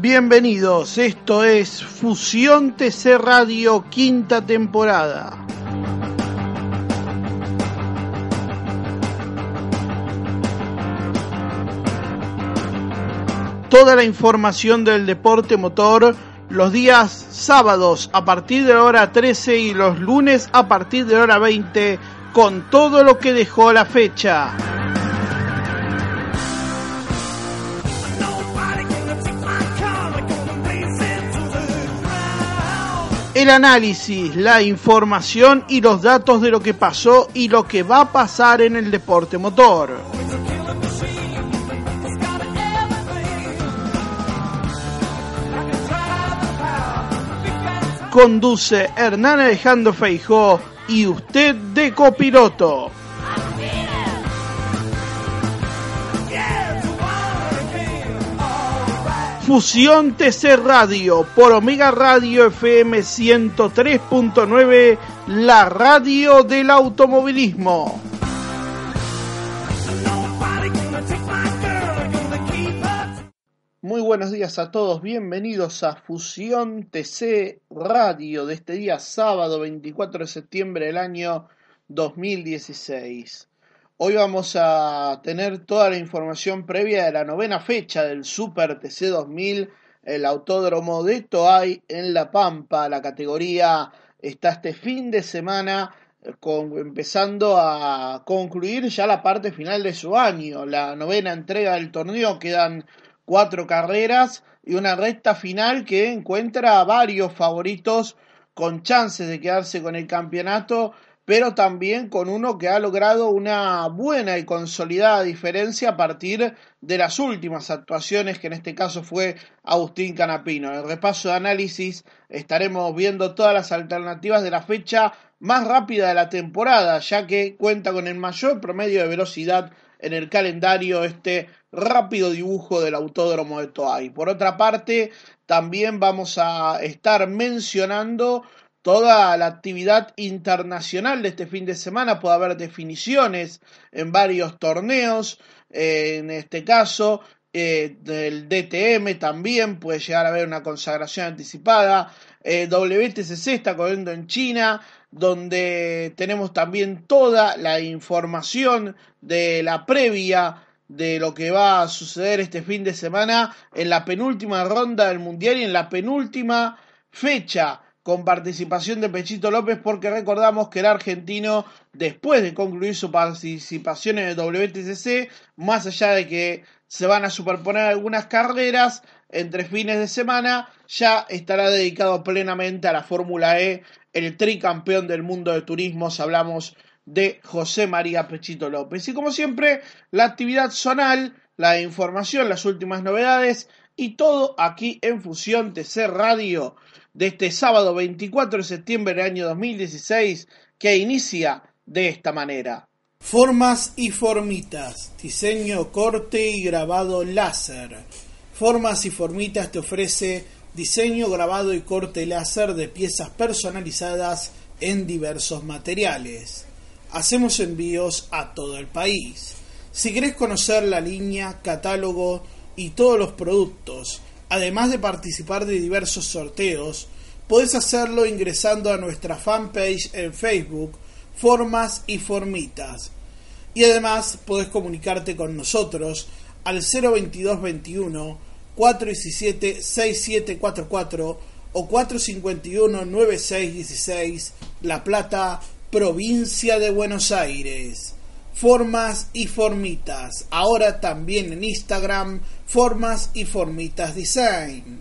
Bienvenidos, esto es Fusión TC Radio quinta temporada. Toda la información del deporte motor los días sábados a partir de la hora 13 y los lunes a partir de la hora 20 con todo lo que dejó la fecha. El análisis, la información y los datos de lo que pasó y lo que va a pasar en el deporte motor. Conduce Hernán Alejandro Feijó y usted de copiloto. Fusión TC Radio por Omega Radio FM 103.9, la radio del automovilismo. Muy buenos días a todos, bienvenidos a Fusión TC Radio de este día sábado 24 de septiembre del año 2016. Hoy vamos a tener toda la información previa de la novena fecha del Super TC 2000, el autódromo de Toay en La Pampa. La categoría está este fin de semana con, empezando a concluir ya la parte final de su año. La novena entrega del torneo quedan cuatro carreras y una recta final que encuentra a varios favoritos con chances de quedarse con el campeonato pero también con uno que ha logrado una buena y consolidada diferencia a partir de las últimas actuaciones, que en este caso fue Agustín Canapino. En el repaso de análisis estaremos viendo todas las alternativas de la fecha más rápida de la temporada, ya que cuenta con el mayor promedio de velocidad en el calendario este rápido dibujo del autódromo de Toay. Por otra parte, también vamos a estar mencionando toda la actividad internacional de este fin de semana. Puede haber definiciones en varios torneos. En este caso, eh, del DTM también puede llegar a haber una consagración anticipada. Eh, WTCC está corriendo en China, donde tenemos también toda la información de la previa de lo que va a suceder este fin de semana en la penúltima ronda del Mundial y en la penúltima fecha con participación de Pechito López porque recordamos que el argentino después de concluir su participación en el WTCC, más allá de que se van a superponer algunas carreras entre fines de semana, ya estará dedicado plenamente a la Fórmula E, el tricampeón del mundo de turismos, hablamos de José María Pechito López. Y como siempre, la actividad zonal, la información, las últimas novedades y todo aquí en Fusión TC Radio de este sábado 24 de septiembre del año 2016 que inicia de esta manera. Formas y formitas, diseño, corte y grabado láser. Formas y formitas te ofrece diseño, grabado y corte láser de piezas personalizadas en diversos materiales. Hacemos envíos a todo el país. Si querés conocer la línea, catálogo y todos los productos, Además de participar de diversos sorteos, puedes hacerlo ingresando a nuestra fanpage en Facebook, Formas y Formitas. Y además puedes comunicarte con nosotros al 02221 417 6744 o 451 9616 La Plata, provincia de Buenos Aires. Formas y Formitas. Ahora también en Instagram, Formas y Formitas Design.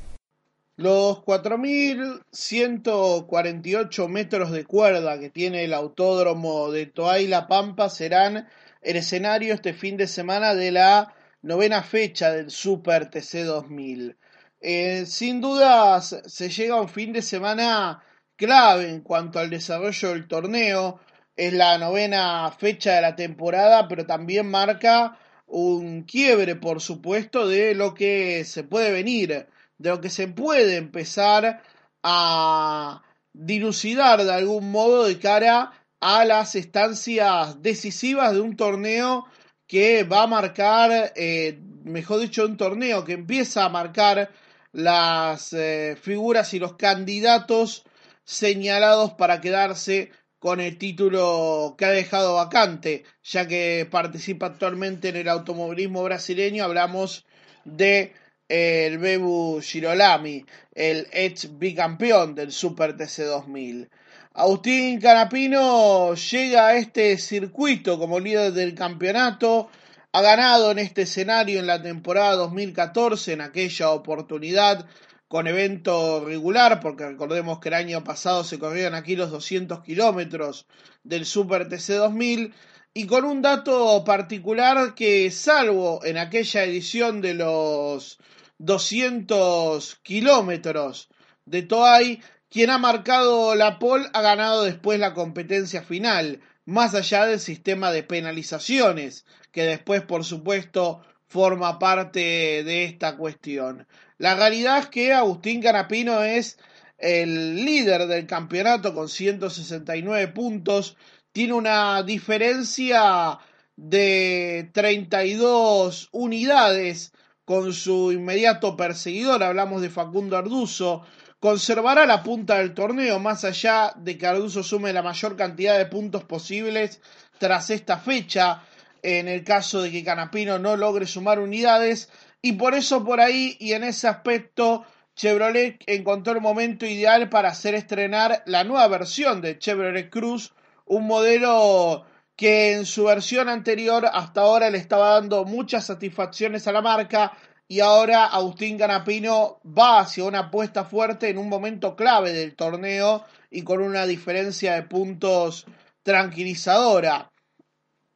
Los 4.148 metros de cuerda que tiene el autódromo de Toay La Pampa serán el escenario este fin de semana de la novena fecha del Super TC 2000. Eh, sin dudas se llega a un fin de semana clave en cuanto al desarrollo del torneo. Es la novena fecha de la temporada, pero también marca un quiebre, por supuesto, de lo que se puede venir, de lo que se puede empezar a dilucidar de algún modo de cara a las estancias decisivas de un torneo que va a marcar, eh, mejor dicho, un torneo que empieza a marcar las eh, figuras y los candidatos señalados para quedarse con el título que ha dejado vacante, ya que participa actualmente en el automovilismo brasileño. Hablamos de eh, el Bebu Girolami, el ex bicampeón del Super TC 2000. Agustín Canapino llega a este circuito como líder del campeonato. Ha ganado en este escenario en la temporada 2014, en aquella oportunidad con evento regular, porque recordemos que el año pasado se corrieron aquí los 200 kilómetros del Super TC 2000, y con un dato particular que salvo en aquella edición de los 200 kilómetros de Toay, quien ha marcado la pole ha ganado después la competencia final, más allá del sistema de penalizaciones, que después, por supuesto, forma parte de esta cuestión. La realidad es que Agustín Canapino es el líder del campeonato con 169 puntos, tiene una diferencia de 32 unidades con su inmediato perseguidor, hablamos de Facundo Arduzo, conservará la punta del torneo, más allá de que Arduzo sume la mayor cantidad de puntos posibles tras esta fecha, en el caso de que Canapino no logre sumar unidades, y por eso por ahí y en ese aspecto Chevrolet encontró el momento ideal para hacer estrenar la nueva versión de Chevrolet Cruz, un modelo que en su versión anterior hasta ahora le estaba dando muchas satisfacciones a la marca y ahora Agustín Canapino va hacia una apuesta fuerte en un momento clave del torneo y con una diferencia de puntos tranquilizadora.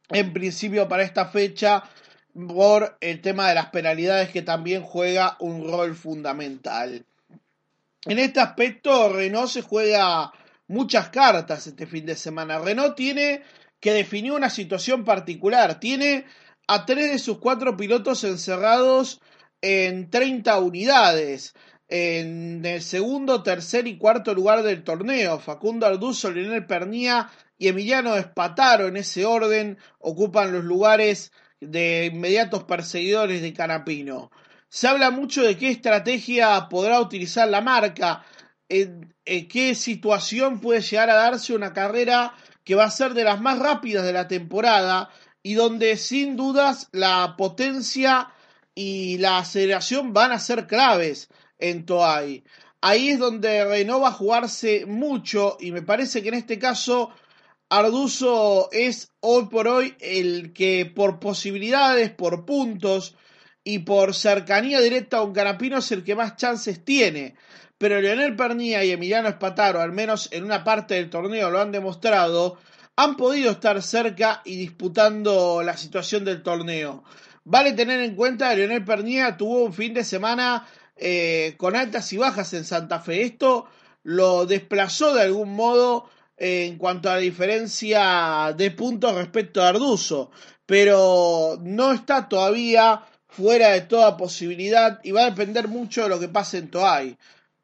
En principio para esta fecha por el tema de las penalidades que también juega un rol fundamental. En este aspecto Renault se juega muchas cartas este fin de semana. Renault tiene que definir una situación particular. Tiene a tres de sus cuatro pilotos encerrados en 30 unidades. En el segundo, tercer y cuarto lugar del torneo, Facundo Arduzo, Lionel Pernía y Emiliano Espataro en ese orden ocupan los lugares de inmediatos perseguidores de Canapino. Se habla mucho de qué estrategia podrá utilizar la marca, en, qué situación puede llegar a darse una carrera que va a ser de las más rápidas de la temporada y donde sin dudas la potencia y la aceleración van a ser claves en Toay. Ahí es donde Renault va a jugarse mucho y me parece que en este caso Arduzo es hoy por hoy el que por posibilidades, por puntos y por cercanía directa a un canapino es el que más chances tiene. Pero Leonel Pernía y Emiliano Espataro, al menos en una parte del torneo, lo han demostrado, han podido estar cerca y disputando la situación del torneo. Vale tener en cuenta que Leonel Pernía tuvo un fin de semana eh, con altas y bajas en Santa Fe. Esto lo desplazó de algún modo en cuanto a la diferencia de puntos respecto a Arduzo, pero no está todavía fuera de toda posibilidad y va a depender mucho de lo que pase en Toay.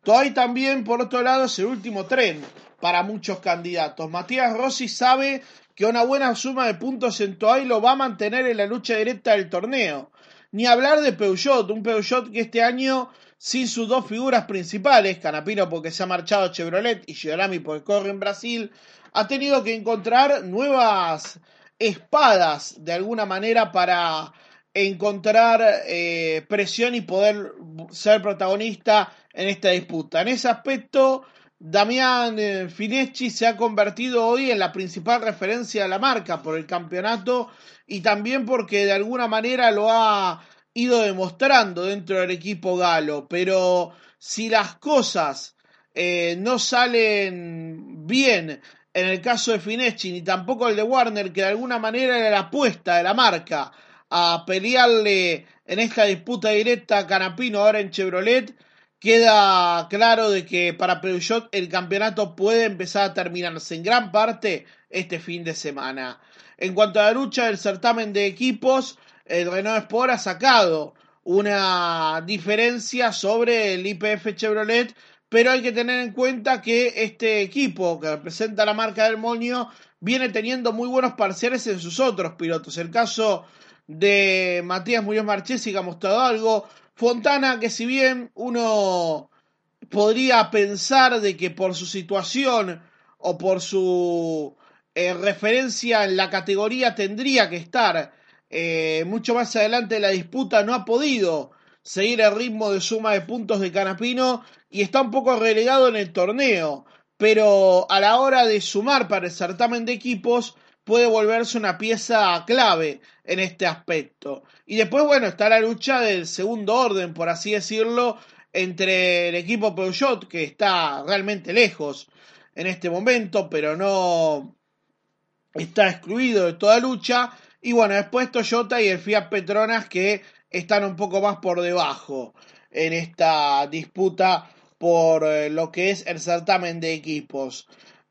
Toay también, por otro lado, es el último tren para muchos candidatos. Matías Rossi sabe que una buena suma de puntos en Toay lo va a mantener en la lucha directa del torneo. Ni hablar de Peugeot, un Peugeot que este año, sin sus dos figuras principales, Canapino porque se ha marchado Chevrolet y Giorami porque corre en Brasil, ha tenido que encontrar nuevas espadas de alguna manera para encontrar eh, presión y poder ser protagonista en esta disputa. En ese aspecto, Damián eh, Fineschi se ha convertido hoy en la principal referencia de la marca por el campeonato y también porque de alguna manera lo ha ido demostrando dentro del equipo galo. Pero si las cosas eh, no salen bien en el caso de Fineschi, ni tampoco el de Warner, que de alguna manera era la apuesta de la marca a pelearle en esta disputa directa a Canapino ahora en Chevrolet, queda claro de que para Peugeot el campeonato puede empezar a terminarse en gran parte este fin de semana. En cuanto a la lucha del certamen de equipos, el Renault Sport ha sacado una diferencia sobre el IPF Chevrolet, pero hay que tener en cuenta que este equipo que representa la marca del Moño viene teniendo muy buenos parciales en sus otros pilotos. El caso de Matías Muñoz Marchesi que ha mostrado algo. Fontana, que si bien uno podría pensar de que por su situación o por su eh, referencia en la categoría tendría que estar eh, mucho más adelante de la disputa, no ha podido seguir el ritmo de suma de puntos de Canapino y está un poco relegado en el torneo. Pero a la hora de sumar para el certamen de equipos, puede volverse una pieza clave en este aspecto. Y después, bueno, está la lucha del segundo orden, por así decirlo, entre el equipo Peugeot, que está realmente lejos en este momento, pero no está excluido de toda lucha. Y bueno, después Toyota y el Fiat Petronas, que están un poco más por debajo en esta disputa por eh, lo que es el certamen de equipos.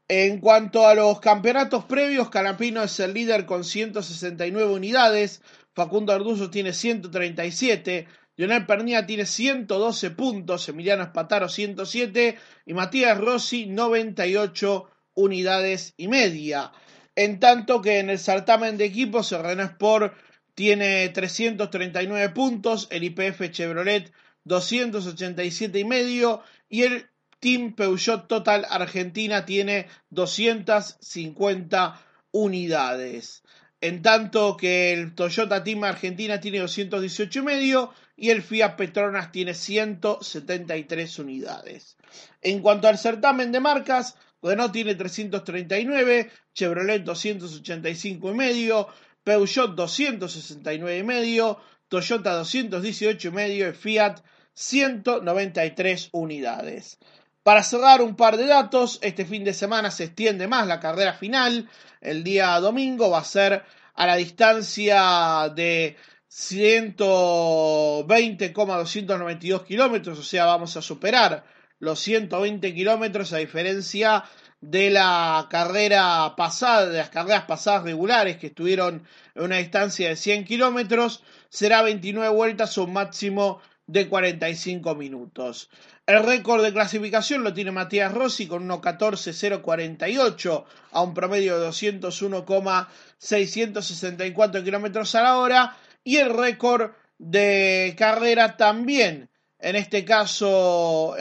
En cuanto a los campeonatos previos, Canapino es el líder con 169 unidades, Facundo Arduzo tiene 137, Lionel Pernía tiene 112 puntos, Emiliano Espataro 107 y Matías Rossi 98 unidades y media. En tanto que en el certamen de equipos, el Sport tiene 339 puntos, el IPF Chevrolet 287 y medio y el Team Peugeot Total Argentina tiene 250 unidades. En tanto que el Toyota Team Argentina tiene 218 y medio y el Fiat Petronas tiene 173 unidades. En cuanto al certamen de marcas, Renault tiene 339, Chevrolet 285 y medio, Peugeot 269 y medio, Toyota 218 y medio y Fiat 193 unidades. Para cerrar un par de datos, este fin de semana se extiende más la carrera final. El día domingo va a ser a la distancia de 120,292 kilómetros, o sea, vamos a superar los 120 kilómetros a diferencia de la carrera pasada, de las carreras pasadas regulares que estuvieron en una distancia de 100 kilómetros, será 29 vueltas o un máximo de 45 minutos. El récord de clasificación lo tiene Matías Rossi con 1.14.048 a un promedio de 201,664 kilómetros a la hora. Y el récord de carrera también, en este caso,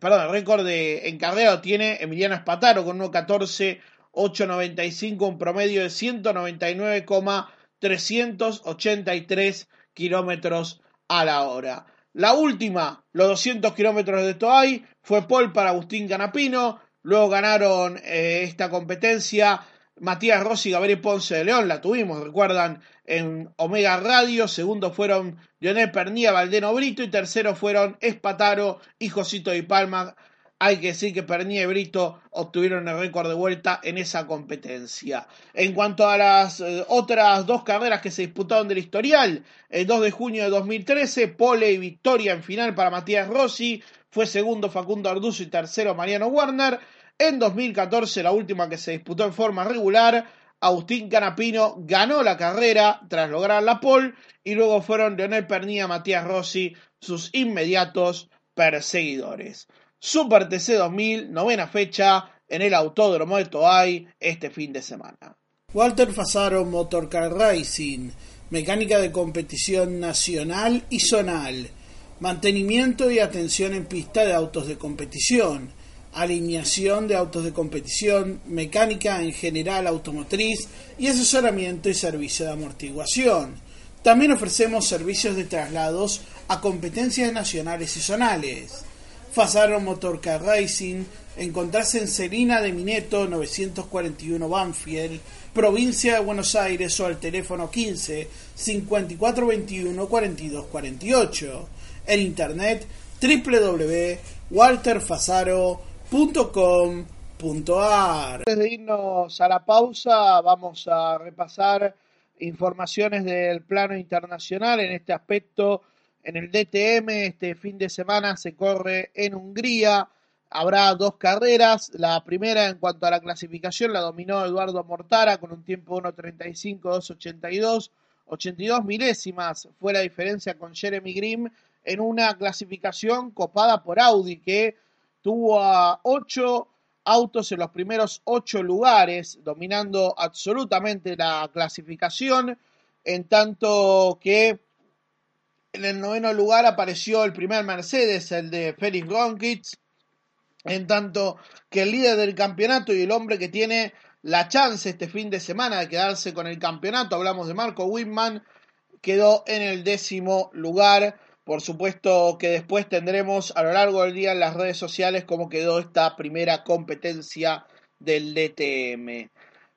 perdón, el récord de, en carrera lo tiene Emiliano Espataro con 1.14.895, un promedio de 199,383 kilómetros a la hora. La última, los 200 kilómetros de Toay, fue Paul para Agustín Canapino. Luego ganaron eh, esta competencia Matías Rossi y Gabriel Ponce de León. La tuvimos, recuerdan, en Omega Radio. Segundo fueron Lionel Pernía, Valdeno Brito. Y tercero fueron Espataro y Josito y Palma hay que decir que Pernilla y Brito obtuvieron el récord de vuelta en esa competencia. En cuanto a las eh, otras dos carreras que se disputaron del historial, el 2 de junio de 2013, pole y victoria en final para Matías Rossi, fue segundo Facundo Arduzo y tercero Mariano Warner. En 2014, la última que se disputó en forma regular, Agustín Canapino ganó la carrera tras lograr la pole y luego fueron Leonel Pernilla y Matías Rossi sus inmediatos perseguidores. Super TC 2000, novena fecha en el Autódromo de Toay este fin de semana. Walter Fasaro Motorcar Racing, mecánica de competición nacional y zonal, mantenimiento y atención en pista de autos de competición, alineación de autos de competición, mecánica en general automotriz y asesoramiento y servicio de amortiguación. También ofrecemos servicios de traslados a competencias nacionales y zonales. Fasaro Motorcar Racing, encontrarse en Serina de Mineto 941 Banfield, provincia de Buenos Aires o al teléfono 15 5421 4248. En internet www.walterfasaro.com.ar Antes de irnos a la pausa, vamos a repasar informaciones del plano internacional en este aspecto. En el DTM, este fin de semana se corre en Hungría. Habrá dos carreras. La primera, en cuanto a la clasificación, la dominó Eduardo Mortara con un tiempo 1.35, 2.82. 82 milésimas fue la diferencia con Jeremy Grimm en una clasificación copada por Audi que tuvo a 8 autos en los primeros ocho lugares, dominando absolutamente la clasificación, en tanto que en el noveno lugar apareció el primer Mercedes, el de Félix Ronkitz, en tanto que el líder del campeonato y el hombre que tiene la chance este fin de semana de quedarse con el campeonato, hablamos de Marco Whitman, quedó en el décimo lugar por supuesto que después tendremos a lo largo del día en las redes sociales cómo quedó esta primera competencia del DTM.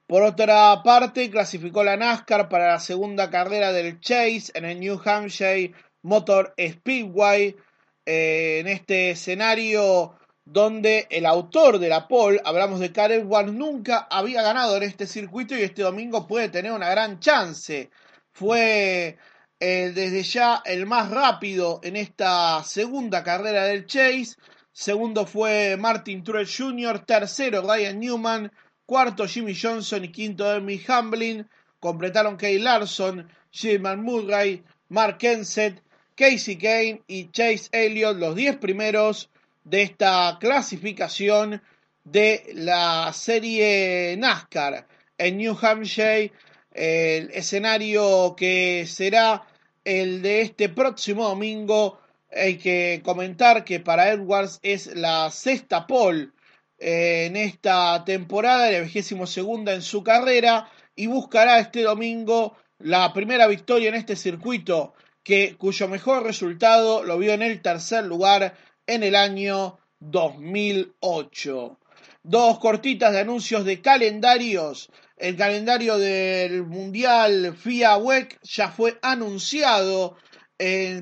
Por otra parte, clasificó la NASCAR para la segunda carrera del Chase en el New Hampshire Motor Speedway. Eh, en este escenario donde el autor de la pole, hablamos de Karel Edwards, nunca había ganado en este circuito y este domingo puede tener una gran chance. Fue eh, desde ya el más rápido en esta segunda carrera del Chase. Segundo fue Martin Truex Jr., tercero Ryan Newman, cuarto Jimmy Johnson y quinto Emmy Hamlin. Completaron Kay Larson, Gilman Murray, Mark Kenseth, Casey Kane y Chase Elliott, los diez primeros de esta clasificación de la serie NASCAR en New Hampshire el escenario que será el de este próximo domingo. Hay que comentar que para Edwards es la sexta pole eh, en esta temporada, la vigésimo segunda en su carrera y buscará este domingo la primera victoria en este circuito que cuyo mejor resultado lo vio en el tercer lugar en el año 2008. Dos cortitas de anuncios de calendarios el calendario del Mundial FIA WEC ya fue anunciado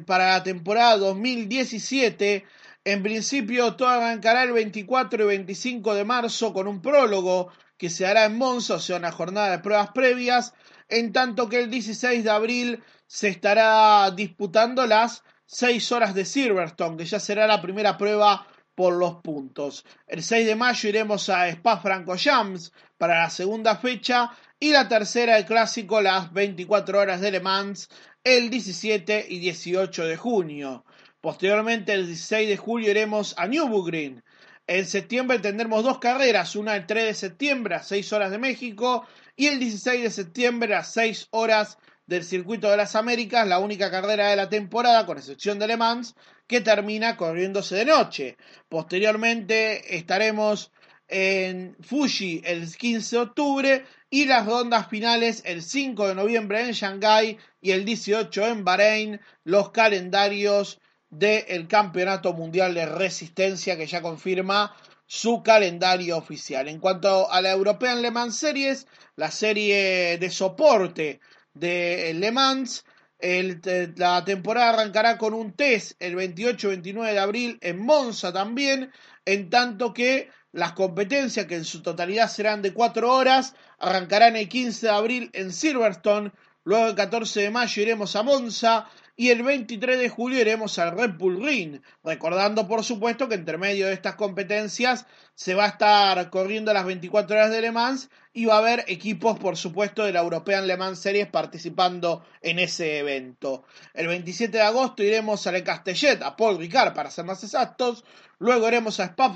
para la temporada 2017. En principio todo arrancará el 24 y 25 de marzo con un prólogo que se hará en Monza, o sea, una jornada de pruebas previas, en tanto que el 16 de abril se estará disputando las 6 horas de Silverstone, que ya será la primera prueba por los puntos. El 6 de mayo iremos a Spa Francorchamps para la segunda fecha y la tercera el clásico las 24 horas de Le Mans el 17 y 18 de junio. Posteriormente el 16 de julio iremos a Nürburgring. En septiembre tendremos dos carreras, una el 3 de septiembre a 6 horas de México y el 16 de septiembre a 6 horas del Circuito de las Américas, la única carrera de la temporada, con excepción de Le Mans, que termina corriéndose de noche. Posteriormente estaremos en Fuji el 15 de octubre y las rondas finales el 5 de noviembre en Shanghái y el 18 en Bahrein, los calendarios del Campeonato Mundial de Resistencia que ya confirma su calendario oficial. En cuanto a la European Le Mans Series, la serie de soporte de Le Mans, la temporada arrancará con un test el 28-29 de abril en Monza también, en tanto que las competencias, que en su totalidad serán de cuatro horas, arrancarán el 15 de abril en Silverstone, luego el 14 de mayo iremos a Monza y el 23 de julio iremos al Red Bull Ring, recordando por supuesto que entre medio de estas competencias se va a estar corriendo las 24 horas de Le Mans y va a haber equipos por supuesto de la European Le Mans Series participando en ese evento. El 27 de agosto iremos a Le Castellet, a Paul Ricard para ser más exactos, luego iremos a Spa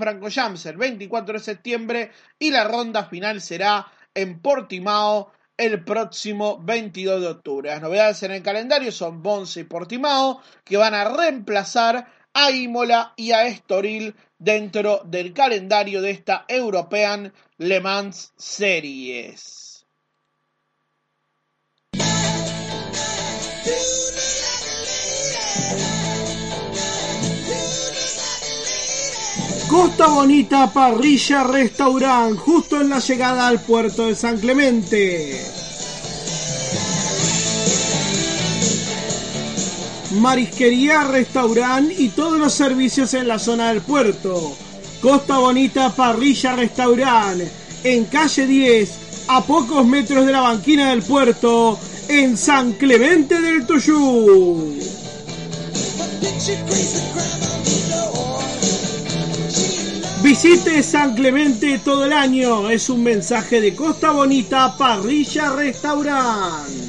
el 24 de septiembre y la ronda final será en Portimao el próximo 22 de octubre. Las novedades en el calendario son Bonce y Portimao, que van a reemplazar a Imola y a Estoril dentro del calendario de esta European Le Mans Series. Costa Bonita Parrilla Restaurant, justo en la llegada al puerto de San Clemente. Marisquería, restaurant y todos los servicios en la zona del puerto. Costa Bonita Parrilla Restaurant, en calle 10, a pocos metros de la banquina del puerto, en San Clemente del Tuyú. Visite San Clemente todo el año. Es un mensaje de Costa Bonita Parrilla Restaurant.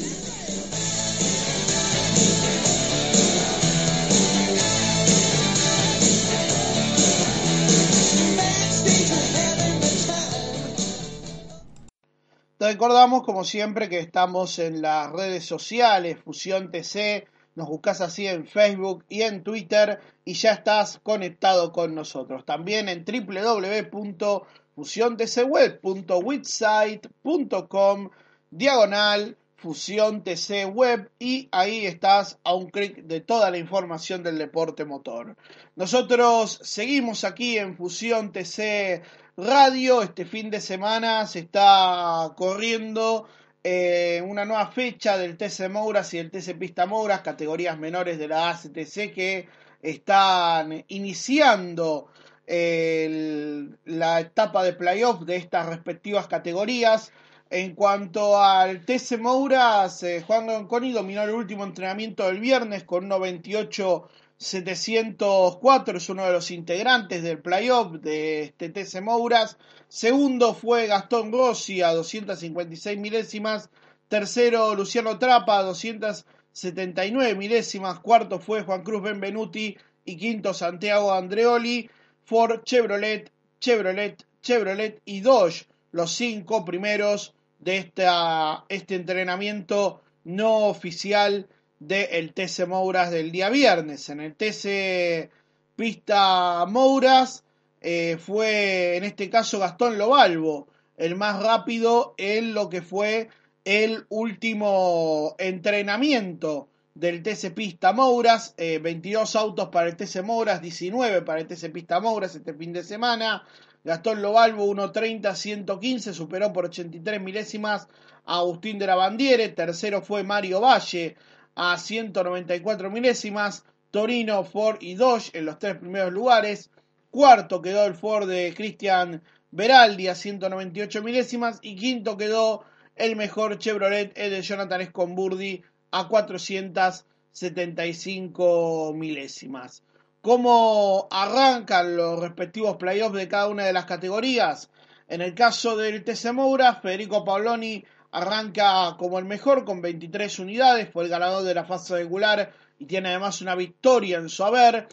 Te recordamos, como siempre, que estamos en las redes sociales, Fusión TC, nos buscas así en Facebook y en Twitter y ya estás conectado con nosotros. También en www.fusiontcweb.website.com diagonal Fusión TC Web y ahí estás a un clic de toda la información del deporte motor. Nosotros seguimos aquí en Fusión TC Radio. Este fin de semana se está corriendo eh, una nueva fecha del TC Mouras y del TC Pista Mouras, categorías menores de la ACTC que están iniciando la etapa de playoff de estas respectivas categorías. En cuanto al TC Mouras, eh, Juan Ronconi dominó el último entrenamiento del viernes con 98 704 es uno de los integrantes del playoff de este TC Mouras. Segundo fue Gastón Rossi a 256 milésimas. Tercero Luciano Trapa a 279 milésimas. Cuarto fue Juan Cruz Benvenuti y quinto Santiago Andreoli. Ford Chevrolet, Chevrolet, Chevrolet y Dodge los cinco primeros de esta, este entrenamiento no oficial del TC Mouras del día viernes. En el TC Pista Mouras eh, fue en este caso Gastón Lobalvo el más rápido en lo que fue el último entrenamiento del TC Pista Mouras, 22 eh, autos para el TC Mouras, 19 para el TC Pista Mouras este fin de semana. Gastón Lobalvo 1.30, 115, superó por 83 milésimas a Agustín de la Bandiere. Tercero fue Mario Valle a 194 milésimas. Torino, Ford y Dodge en los tres primeros lugares. Cuarto quedó el Ford de Cristian Beraldi a 198 milésimas. Y quinto quedó el mejor Chevrolet de Jonathan Escomburdi a 475 milésimas. ¿Cómo arrancan los respectivos playoffs de cada una de las categorías? En el caso del TC Moura, Federico Paoloni arranca como el mejor con 23 unidades, fue el ganador de la fase regular y tiene además una victoria en su haber.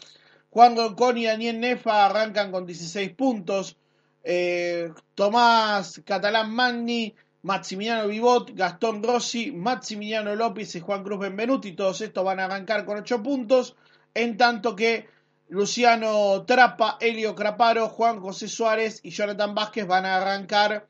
Juan Gonconi y Daniel Nefa arrancan con 16 puntos. Eh, Tomás Catalán Magni, Maximiliano Vivot, Gastón Rossi, Maximiliano López y Juan Cruz Benvenuti, todos estos van a arrancar con 8 puntos, en tanto que Luciano Trapa, Elio Craparo, Juan José Suárez y Jonathan Vázquez van a arrancar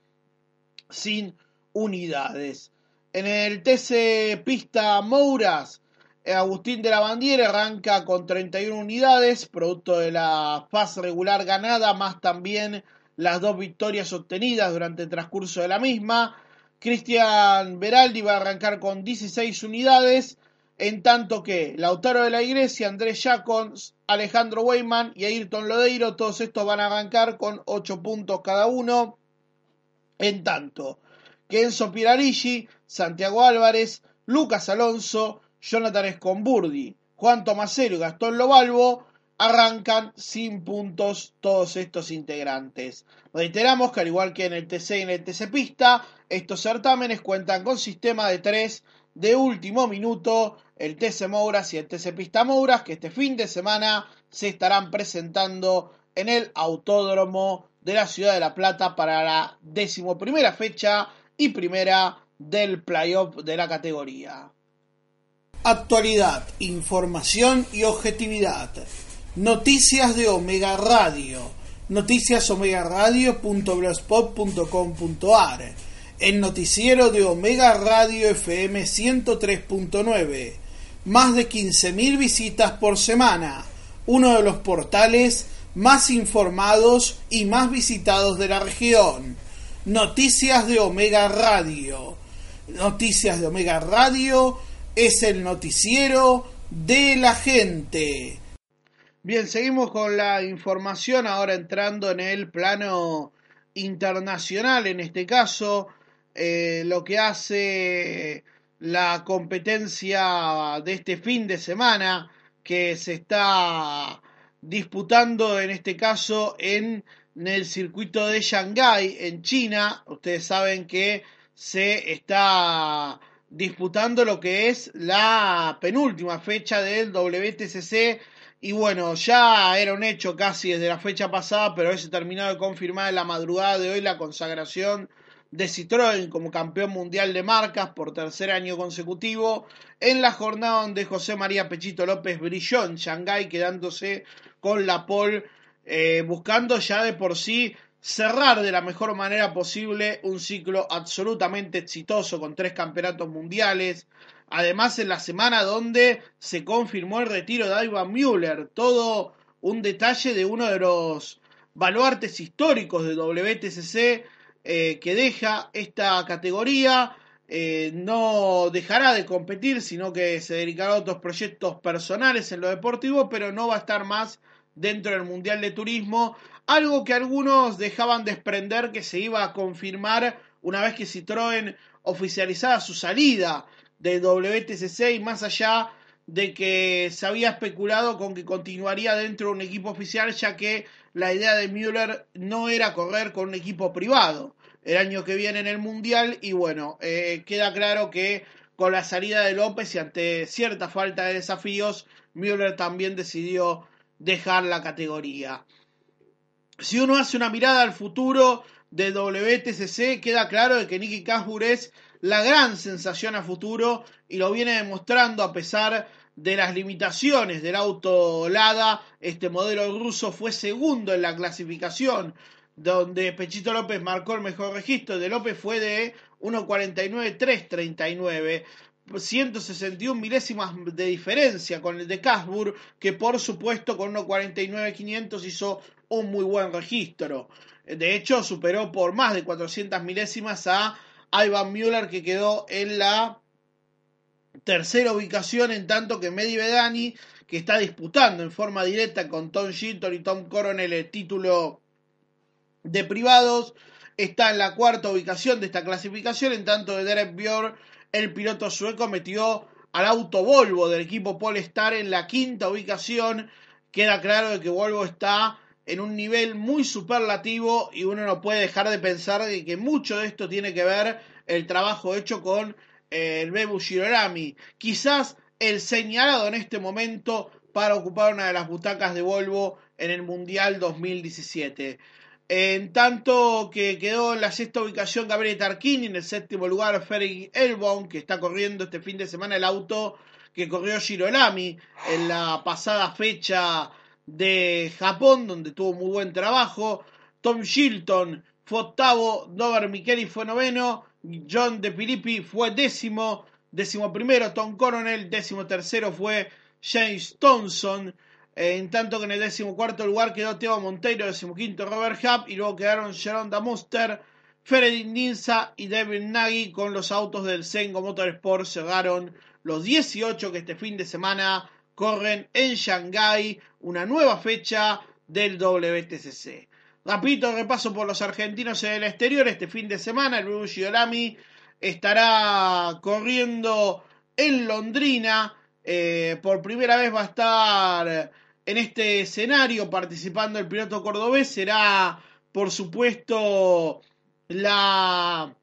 sin unidades. En el TC Pista Mouras, Agustín de la Bandiera arranca con 31 unidades, producto de la fase regular ganada, más también las dos victorias obtenidas durante el transcurso de la misma. Cristian Beraldi va a arrancar con 16 unidades, en tanto que Lautaro de la Iglesia, Andrés Jacons, Alejandro Weyman y Ayrton Lodeiro, todos estos van a arrancar con 8 puntos cada uno. En tanto, Kenzo Pirarigi, Santiago Álvarez, Lucas Alonso, Jonathan Escomburdi, Juan Tomasero y Gastón Lobalvo arrancan sin puntos todos estos integrantes. Reiteramos que al igual que en el TC y en el TC Pista, estos certámenes cuentan con sistema de tres de último minuto, el TC Mouras y el TC Pista Mouras, que este fin de semana se estarán presentando en el Autódromo de la Ciudad de La Plata para la decimoprimera fecha y primera del playoff de la categoría. Actualidad, información y objetividad. Noticias de Omega Radio. Noticiasomegaradio.blogspot.com.ar El noticiero de Omega Radio FM 103.9. Más de 15.000 visitas por semana. Uno de los portales más informados y más visitados de la región Noticias de Omega Radio. Noticias de Omega Radio es el noticiero de la gente. Bien, seguimos con la información ahora entrando en el plano internacional, en este caso, eh, lo que hace la competencia de este fin de semana que se está disputando en este caso en, el circuito de Shanghái en China. Ustedes saben que se está disputando lo que es la penúltima fecha del WTCC y bueno, ya era un hecho casi desde la fecha pasada, pero hoy se terminó de confirmar en la madrugada de hoy la consagración de Citroën como campeón mundial de marcas por tercer año consecutivo en la jornada donde José María Pechito López brilló en Shanghái quedándose con la pole eh, buscando ya de por sí cerrar de la mejor manera posible un ciclo absolutamente exitoso con tres campeonatos mundiales. Además, en la semana donde se confirmó el retiro de Ivan Müller, todo un detalle de uno de los baluartes históricos de WTCC eh, que deja esta categoría. Eh, no dejará de competir, sino que se dedicará a otros proyectos personales en lo deportivo, pero no va a estar más dentro del Mundial de Turismo, algo que algunos dejaban desprender que se iba a confirmar una vez que Citroën oficializara su salida de WTCC y más allá de que se había especulado con que continuaría dentro de un equipo oficial, ya que la idea de Müller no era correr con un equipo privado el año que viene en el Mundial. Y bueno, eh, queda claro que con la salida de López y ante cierta falta de desafíos, Müller también decidió dejar la categoría. Si uno hace una mirada al futuro de WTCC, queda claro de que Nicky Kasbur es la gran sensación a futuro y lo viene demostrando a pesar de las limitaciones del auto Lada. Este modelo ruso fue segundo en la clasificación, donde Pechito López marcó el mejor registro. De López fue de 1.49.339. 161 milésimas de diferencia con el de Casbur, que por supuesto con 1.49.500 hizo un muy buen registro. De hecho, superó por más de 400 milésimas a Ivan Müller, que quedó en la tercera ubicación, en tanto que Medi Bedani, que está disputando en forma directa con Tom Shilton y Tom Coronel el título de privados, está en la cuarta ubicación de esta clasificación, en tanto que Derek Björn el piloto sueco metió al auto Volvo del equipo Polestar en la quinta ubicación. Queda claro de que Volvo está en un nivel muy superlativo y uno no puede dejar de pensar de que mucho de esto tiene que ver el trabajo hecho con eh, el Bebu Shirorami. Quizás el señalado en este momento para ocupar una de las butacas de Volvo en el Mundial 2017. En tanto que quedó en la sexta ubicación Gabriel Tarquini, en el séptimo lugar Ferry Elbon, que está corriendo este fin de semana el auto que corrió Girolami en la pasada fecha de Japón, donde tuvo muy buen trabajo. Tom Shilton fue octavo, Dover Micheli fue noveno, John De fue décimo, décimo primero, Tom Coronel, décimo tercero fue James Thompson en tanto que en el decimocuarto lugar quedó Teo Monteiro, decimoquinto Robert Hub, y luego quedaron Sharon Damuster, Feredin Ninza y David Nagy con los autos del Sengo Motorsport. Cerraron los 18 que este fin de semana corren en Shanghái, una nueva fecha del WTCC. Rapidito repaso por los argentinos en el exterior. Este fin de semana el Bruce Olami estará corriendo en Londrina. Eh, por primera vez va a estar en este escenario participando el piloto cordobés. Será, por supuesto, la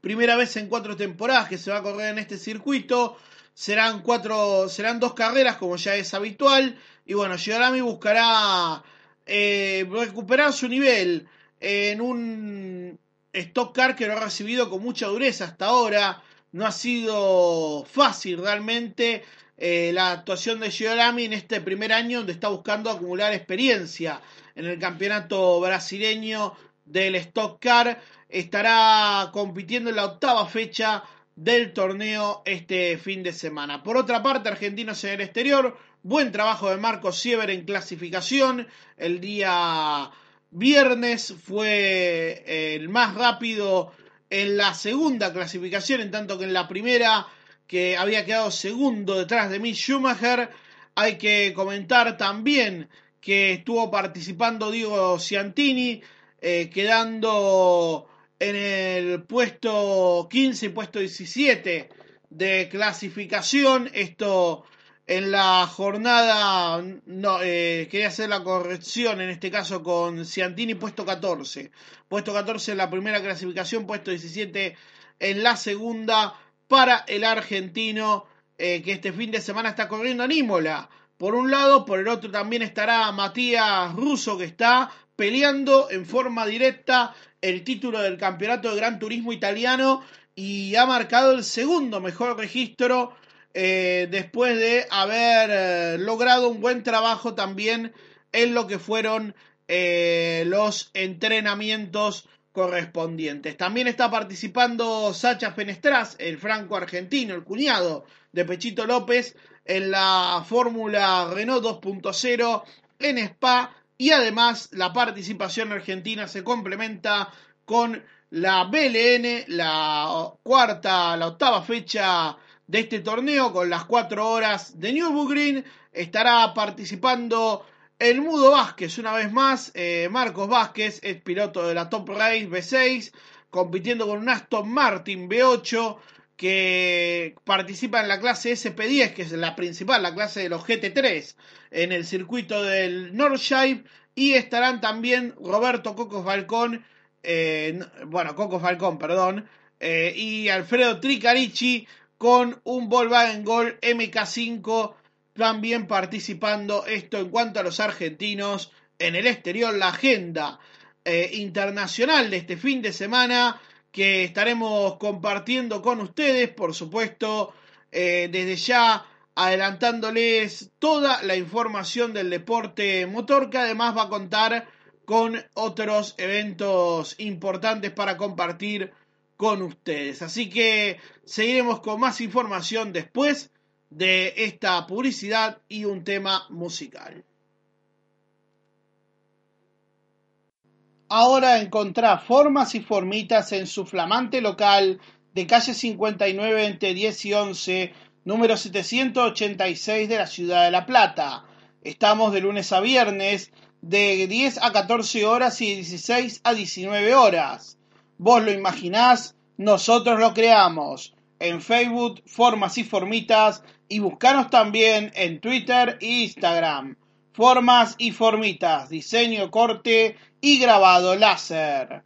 primera vez en cuatro temporadas que se va a correr en este circuito. Serán cuatro, serán dos carreras como ya es habitual. Y bueno, Giorami buscará eh, recuperar su nivel en un stock car que lo ha recibido con mucha dureza hasta ahora. No ha sido fácil realmente eh, la actuación de Giolami en este primer año donde está buscando acumular experiencia en el campeonato brasileño del Stock Car. Estará compitiendo en la octava fecha del torneo este fin de semana. Por otra parte, argentinos en el exterior, buen trabajo de Marcos Siever en clasificación. El día viernes fue el más rápido en la segunda clasificación, en tanto que en la primera que había quedado segundo detrás de Mick Schumacher. Hay que comentar también que estuvo participando Diego Ciantini, eh, quedando en el puesto 15 y puesto 17 de clasificación. Esto en la jornada, no, eh, quería hacer la corrección en este caso con Ciantini, puesto 14. Puesto 14 en la primera clasificación, puesto 17 en la segunda para el argentino eh, que este fin de semana está corriendo en Imola. Por un lado, por el otro también estará Matías Russo que está peleando en forma directa el título del campeonato de Gran Turismo italiano y ha marcado el segundo mejor registro eh, después de haber eh, logrado un buen trabajo también en lo que fueron los entrenamientos correspondientes. También está participando Sacha Fenestras, el franco argentino, el cuñado de Pechito López, en la Fórmula Renault 2.0 en Spa y además la participación argentina se complementa con la BLN, la cuarta, la octava fecha de este torneo con las cuatro horas de Nürburgring. Estará participando el Mudo Vázquez una vez más. Eh, Marcos Vázquez es piloto de la Top Race B6, compitiendo con un Aston Martin B8 que participa en la clase SP10, que es la principal, la clase de los GT3, en el circuito del Northshire. Y estarán también Roberto Coco Falcón, eh, bueno, Coco Falcón, perdón, eh, y Alfredo Tricarici con un Volkswagen Gol MK5 también participando esto en cuanto a los argentinos en el exterior, la agenda eh, internacional de este fin de semana que estaremos compartiendo con ustedes, por supuesto, eh, desde ya adelantándoles toda la información del deporte motor que además va a contar con otros eventos importantes para compartir con ustedes. Así que seguiremos con más información después de esta publicidad y un tema musical. Ahora encontrá formas y formitas en su flamante local de calle 59 entre 10 y 11, número 786 de la ciudad de La Plata. Estamos de lunes a viernes de 10 a 14 horas y de 16 a 19 horas. Vos lo imaginás, nosotros lo creamos. En Facebook, Formas y Formitas, y buscanos también en Twitter e Instagram. Formas y Formitas, diseño, corte y grabado láser.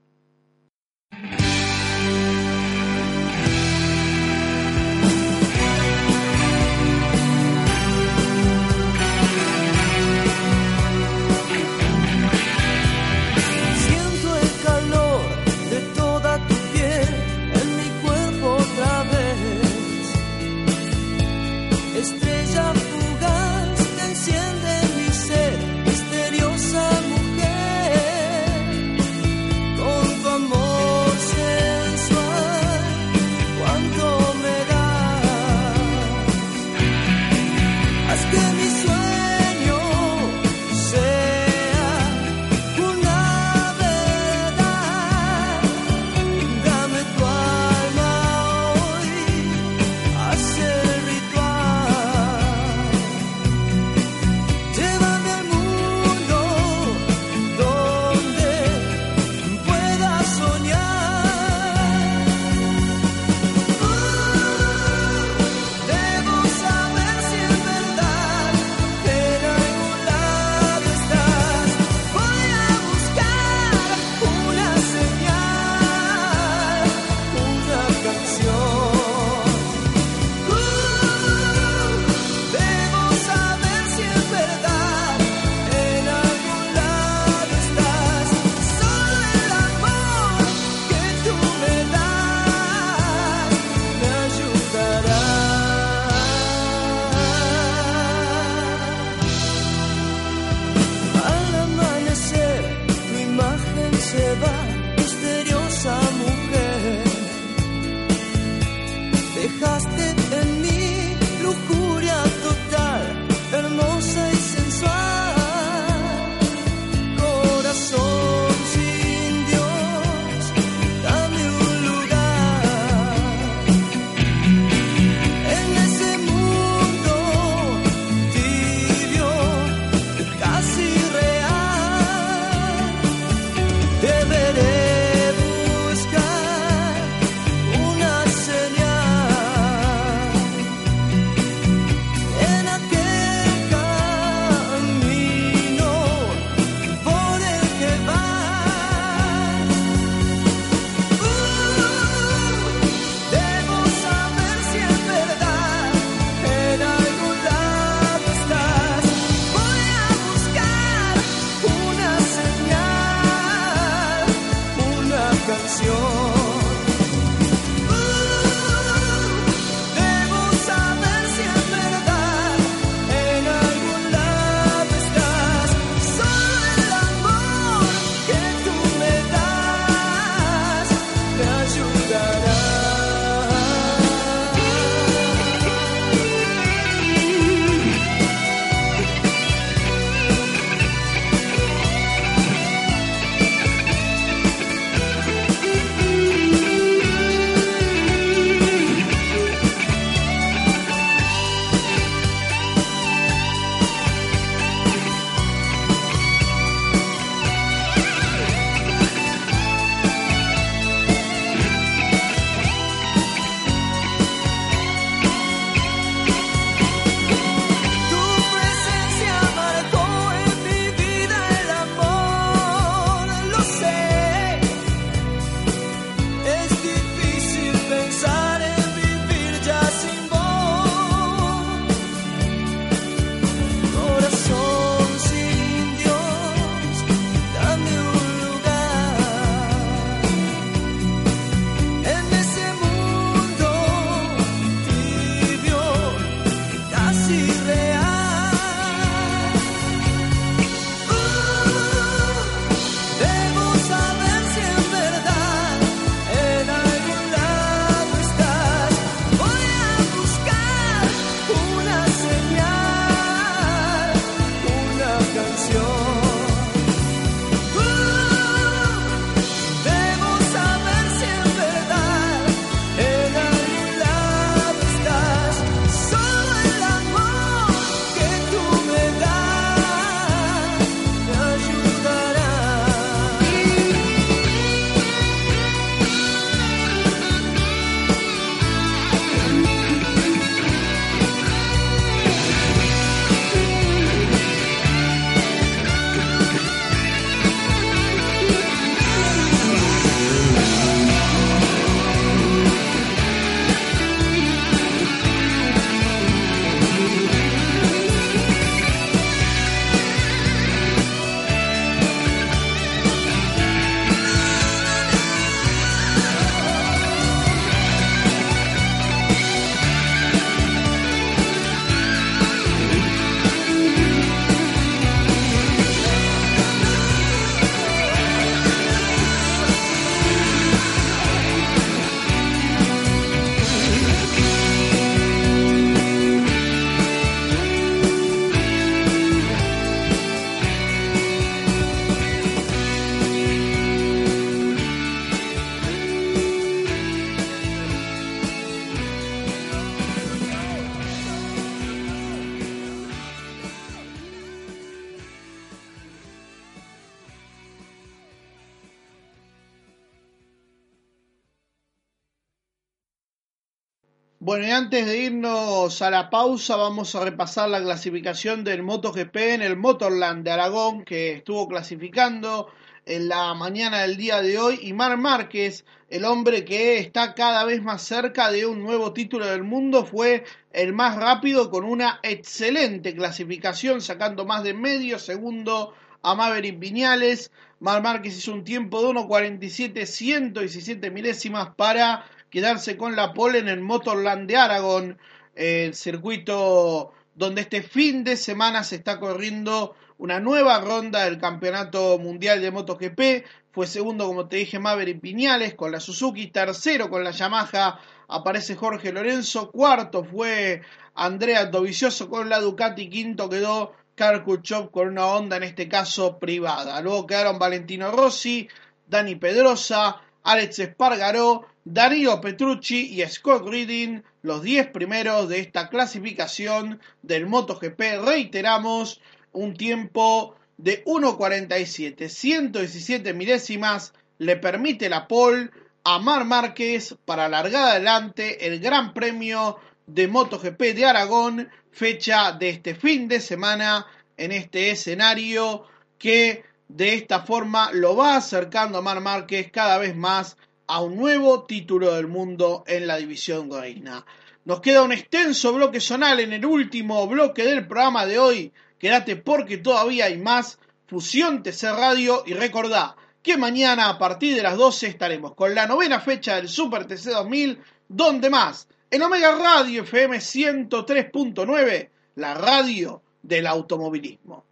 Antes de irnos a la pausa, vamos a repasar la clasificación del MotoGP en el Motorland de Aragón, que estuvo clasificando en la mañana del día de hoy. Y Mar Márquez, el hombre que está cada vez más cerca de un nuevo título del mundo, fue el más rápido con una excelente clasificación, sacando más de medio segundo a Maverick Viñales. Mar Márquez hizo un tiempo de 1.47, 117 milésimas para quedarse con la pole en el Motorland de Aragón, el circuito donde este fin de semana se está corriendo una nueva ronda del Campeonato Mundial de MotoGP. Fue segundo, como te dije, Maverick Piñales con la Suzuki. Tercero con la Yamaha aparece Jorge Lorenzo. Cuarto fue Andrea Dovizioso con la Ducati. Quinto quedó Karl con una Honda, en este caso privada. Luego quedaron Valentino Rossi, Dani Pedrosa, Alex Espargaró, Darío Petrucci y Scott Reading, los 10 primeros de esta clasificación del MotoGP. Reiteramos, un tiempo de 1.47, 117 milésimas, le permite la pole a Mar Márquez para alargar adelante el Gran Premio de MotoGP de Aragón, fecha de este fin de semana en este escenario que de esta forma lo va acercando a Mar Márquez cada vez más a un nuevo título del mundo en la división reina. Nos queda un extenso bloque zonal en el último bloque del programa de hoy. Quédate porque todavía hay más Fusión TC Radio y recordá que mañana a partir de las 12 estaremos con la novena fecha del Super TC 2000, donde más, en Omega Radio FM 103.9, la radio del automovilismo.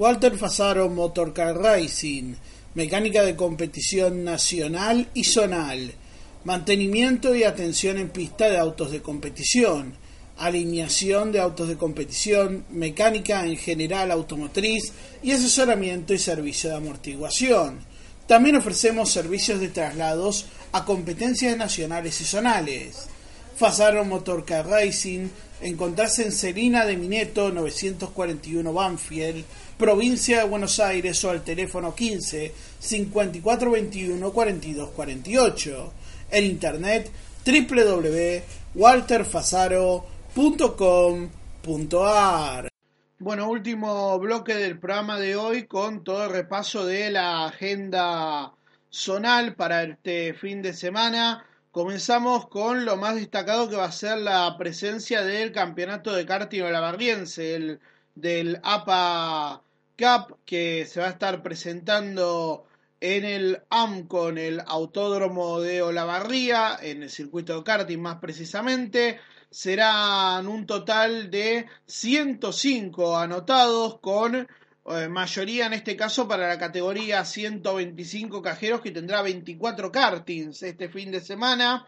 Walter Fasaro Motorcar Racing mecánica de competición nacional y zonal, mantenimiento y atención en pista de autos de competición, alineación de autos de competición, mecánica en general automotriz y asesoramiento y servicio de amortiguación. También ofrecemos servicios de traslados a competencias nacionales y zonales. Fasaro Motorcar Racing, encontrarse en Serina de Mineto 941 Banfield, provincia de Buenos Aires o al teléfono 15 5421 4248. En internet www.walterfasaro.com.ar. Bueno, último bloque del programa de hoy con todo el repaso de la agenda zonal para este fin de semana. Comenzamos con lo más destacado que va a ser la presencia del campeonato de karting de la Barriense, el del APA que se va a estar presentando en el AMCO, en el Autódromo de Olavarría, en el circuito de karting más precisamente. Serán un total de 105 anotados con eh, mayoría en este caso para la categoría 125 cajeros que tendrá 24 kartings este fin de semana.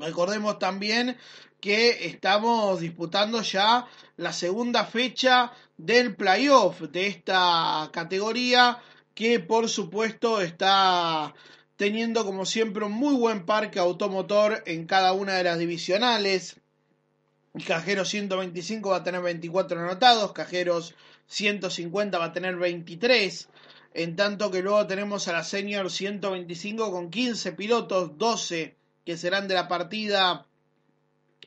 Recordemos también que estamos disputando ya la segunda fecha del playoff de esta categoría que por supuesto está teniendo como siempre un muy buen parque automotor en cada una de las divisionales. Cajeros 125 va a tener 24 anotados, Cajeros 150 va a tener 23, en tanto que luego tenemos a la Senior 125 con 15 pilotos, 12 que serán de la partida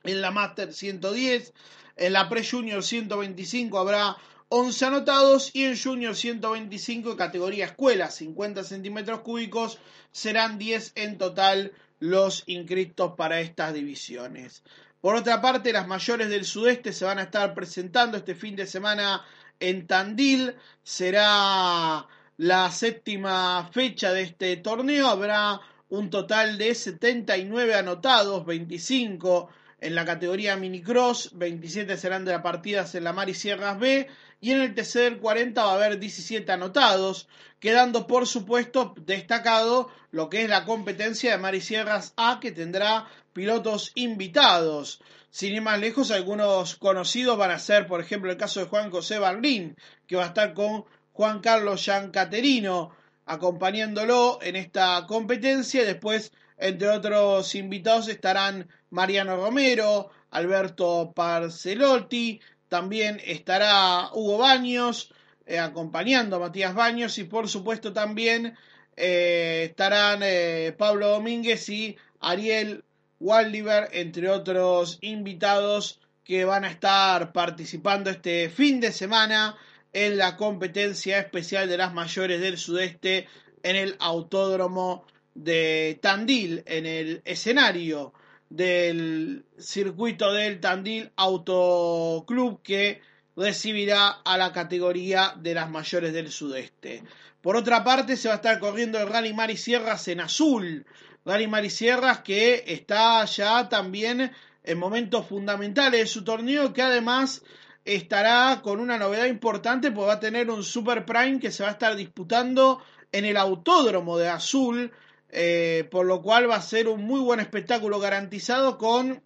en la Master 110. En la Pre-Junior 125 habrá 11 anotados y en Junior 125 categoría escuela 50 centímetros cúbicos serán 10 en total los inscritos para estas divisiones. Por otra parte, las mayores del sudeste se van a estar presentando este fin de semana en Tandil. Será la séptima fecha de este torneo. Habrá un total de 79 anotados, 25 en la categoría minicross, 27 serán de las partidas en la Mar y Sierras B y en el tercer 40 va a haber 17 anotados, quedando por supuesto destacado lo que es la competencia de Mar y Sierras A que tendrá pilotos invitados. Sin ir más lejos, algunos conocidos van a ser, por ejemplo, el caso de Juan José Barlín, que va a estar con Juan Carlos Giancaterino acompañándolo en esta competencia. Después, entre otros invitados, estarán Mariano Romero, Alberto Parcelotti, también estará Hugo Baños eh, acompañando a Matías Baños y por supuesto también eh, estarán eh, Pablo Domínguez y Ariel Waldiver, entre otros invitados que van a estar participando este fin de semana en la competencia especial de las mayores del sudeste en el autódromo de Tandil, en el escenario del circuito del Tandil Auto Club que recibirá a la categoría de las mayores del sudeste. Por otra parte, se va a estar corriendo el Rally Marisierras en azul. Rally Marisierras que está ya también en momentos fundamentales de su torneo, que además estará con una novedad importante, pues va a tener un Super Prime que se va a estar disputando en el autódromo de Azul, eh, por lo cual va a ser un muy buen espectáculo garantizado con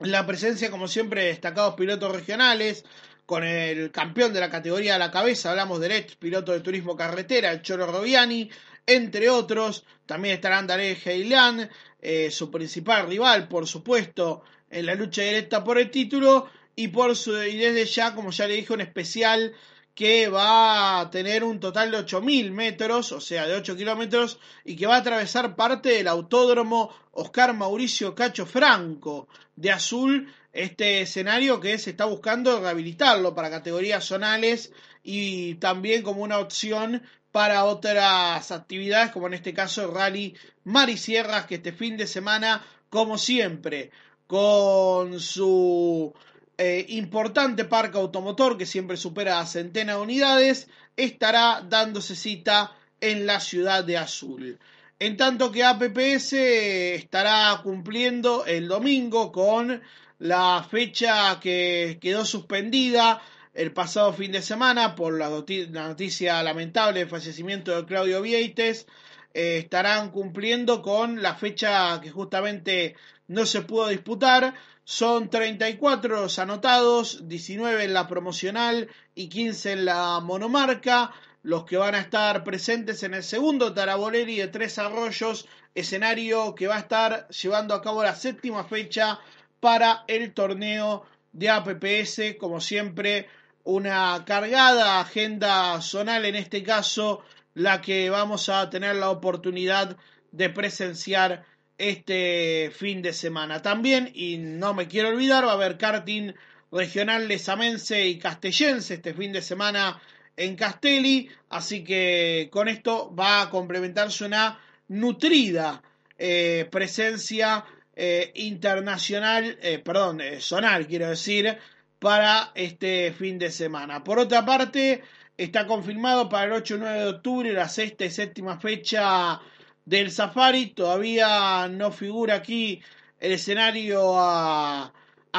la presencia, como siempre, de destacados pilotos regionales, con el campeón de la categoría a la cabeza, hablamos del ex piloto de turismo carretera, el Choro Robiani, entre otros, también estará Andalé Heilan, eh, su principal rival, por supuesto, en la lucha directa por el título, y, por su, y desde ya, como ya le dije, un especial que va a tener un total de 8.000 metros, o sea, de 8 kilómetros, y que va a atravesar parte del autódromo Oscar Mauricio Cacho Franco de Azul, este escenario que se está buscando rehabilitarlo para categorías zonales y también como una opción para otras actividades, como en este caso el Rally Marisierras, que este fin de semana, como siempre, con su eh, importante parque automotor que siempre supera a centenas de unidades, estará dándose cita en la ciudad de Azul. En tanto que APPS estará cumpliendo el domingo con la fecha que quedó suspendida el pasado fin de semana por la, noticia lamentable del fallecimiento de Claudio Vieites. Eh, estarán cumpliendo con la fecha que justamente no se pudo disputar. Son 34 los anotados, 19 en la promocional y 15 en la monomarca. Los que van a estar presentes en el segundo Taraboleri de Tres Arroyos, escenario que va a estar llevando a cabo la séptima fecha para el torneo de APPS. Como siempre, una cargada agenda zonal, en este caso, la que vamos a tener la oportunidad de presenciar este fin de semana. También, y no me quiero olvidar, va a haber karting regional lesamense y castellense este fin de semana en Castelli, así que con esto va a complementarse una nutrida eh, presencia eh, internacional, eh, perdón, zonal quiero decir, para este fin de semana. Por otra parte, está confirmado para el 8 y 9 de octubre la sexta y séptima fecha del Safari. Todavía no figura aquí el escenario a,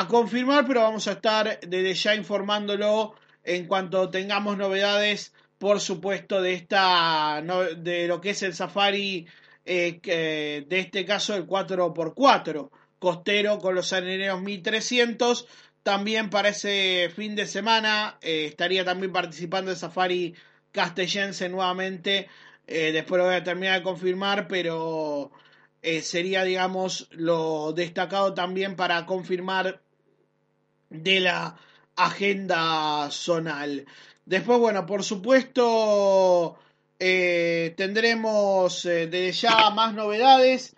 confirmar, pero vamos a estar desde ya informándolo en cuanto tengamos novedades, por supuesto, de esta de lo que es el Safari, eh, de este caso el 4x4 costero con los areneros 1300. También para ese fin de semana eh, estaría también participando el Safari Castellense nuevamente eh, después lo voy a terminar de confirmar, pero eh, sería, digamos, lo destacado también para confirmar de la agenda zonal. Después, bueno, por supuesto, eh, tendremos desde ya más novedades.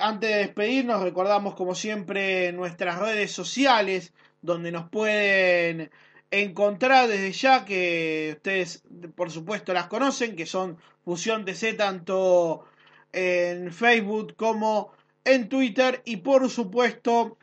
antes de despedirnos, recordamos como siempre nuestras redes sociales, donde nos pueden encontrar desde ya, que ustedes por supuesto las conocen, que son Fusión TC tanto en Facebook como en Twitter y por supuesto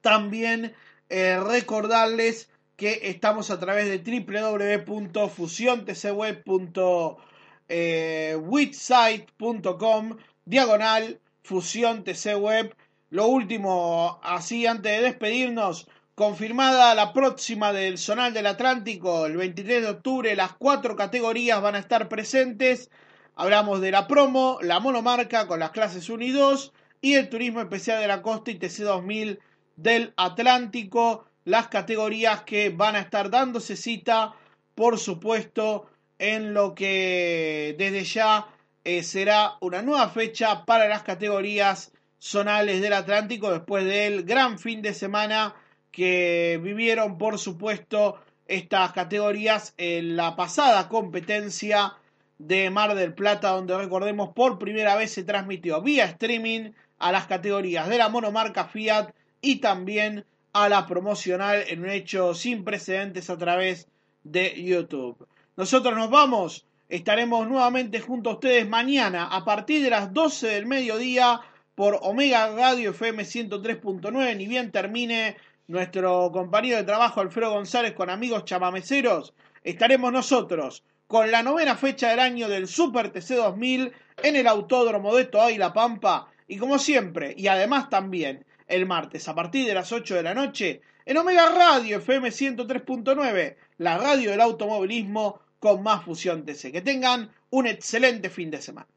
también eh, recordarles que estamos a través de www.fusiontcweb.witsite.com diagonal Fusión TC Web. Lo último, así antes de despedirnos, confirmada la próxima del Zonal del Atlántico, el 23 de octubre, las cuatro categorías van a estar presentes. Hablamos de la promo, la monomarca con las clases 1 y 2 y el turismo especial de la costa y TC 2000 del Atlántico, las categorías que van a estar dándose cita, por supuesto, en lo que desde ya eh, será una nueva fecha para las categorías zonales del Atlántico después del gran fin de semana que vivieron, por supuesto, estas categorías en la pasada competencia de Mar del Plata, donde recordemos por primera vez se transmitió vía streaming a las categorías de la monomarca Fiat y también a la promocional en un hecho sin precedentes a través de YouTube. Nosotros nos vamos, estaremos nuevamente junto a ustedes mañana a partir de las 12 del mediodía por Omega Radio FM 103.9, ni bien termine nuestro compañero de trabajo Alfredo González con amigos chamameceros, estaremos nosotros con la novena fecha del año del Super TC 2000 en el Autódromo de Toa y La Pampa y como siempre, y además también el martes a partir de las 8 de la noche en Omega Radio FM 103.9, la radio del automovilismo con más fusión TC. Que tengan un excelente fin de semana.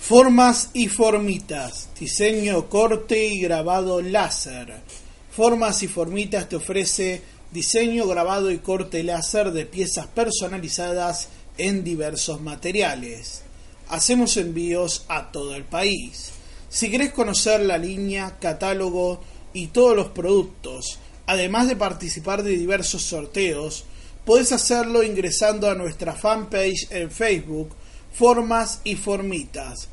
Formas y formitas, diseño, corte y grabado láser. Formas y formitas te ofrece diseño, grabado y corte láser de piezas personalizadas en diversos materiales. Hacemos envíos a todo el país. Si querés conocer la línea, catálogo y todos los productos, además de participar de diversos sorteos, podés hacerlo ingresando a nuestra fanpage en Facebook, Formas y Formitas.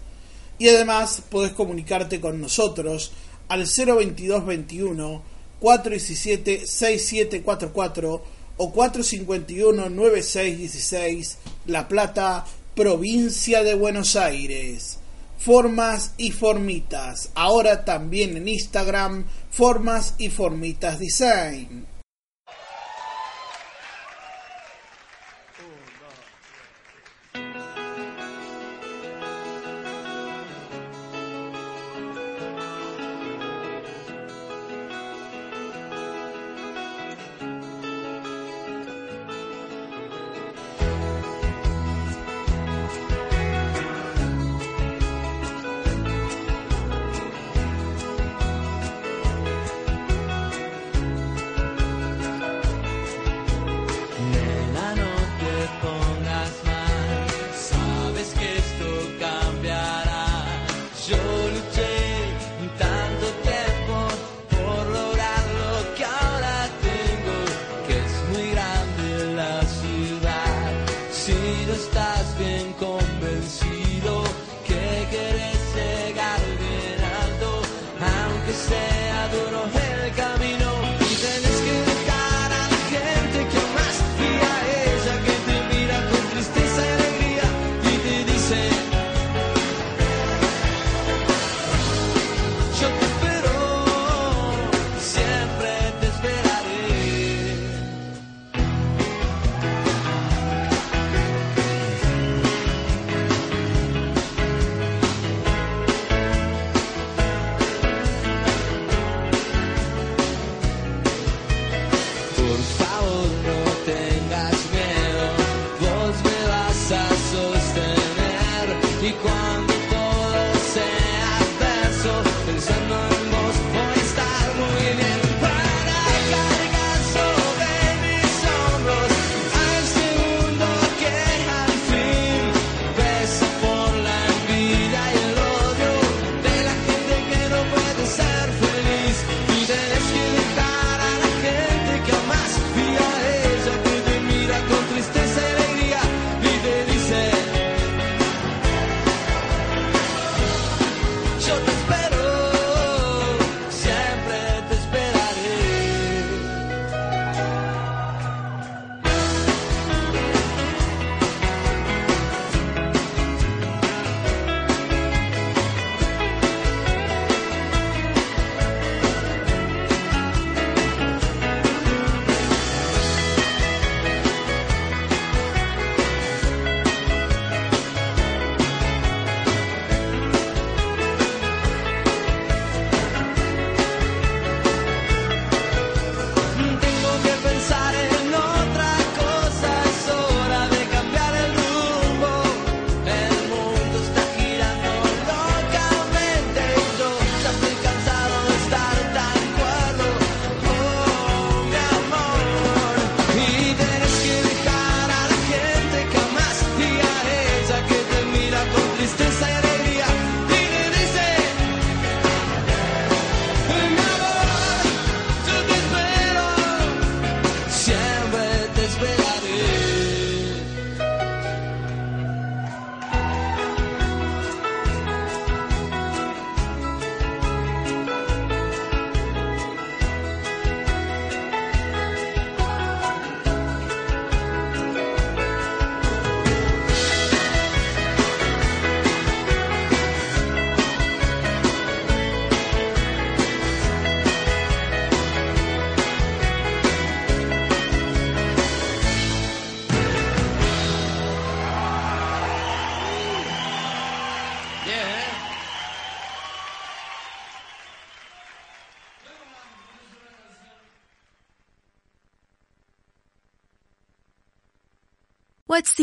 Y además podés comunicarte con nosotros al 02221 417 6744 o 451 9616 La Plata, provincia de Buenos Aires. Formas y Formitas. Ahora también en Instagram, Formas y Formitas Design. E quando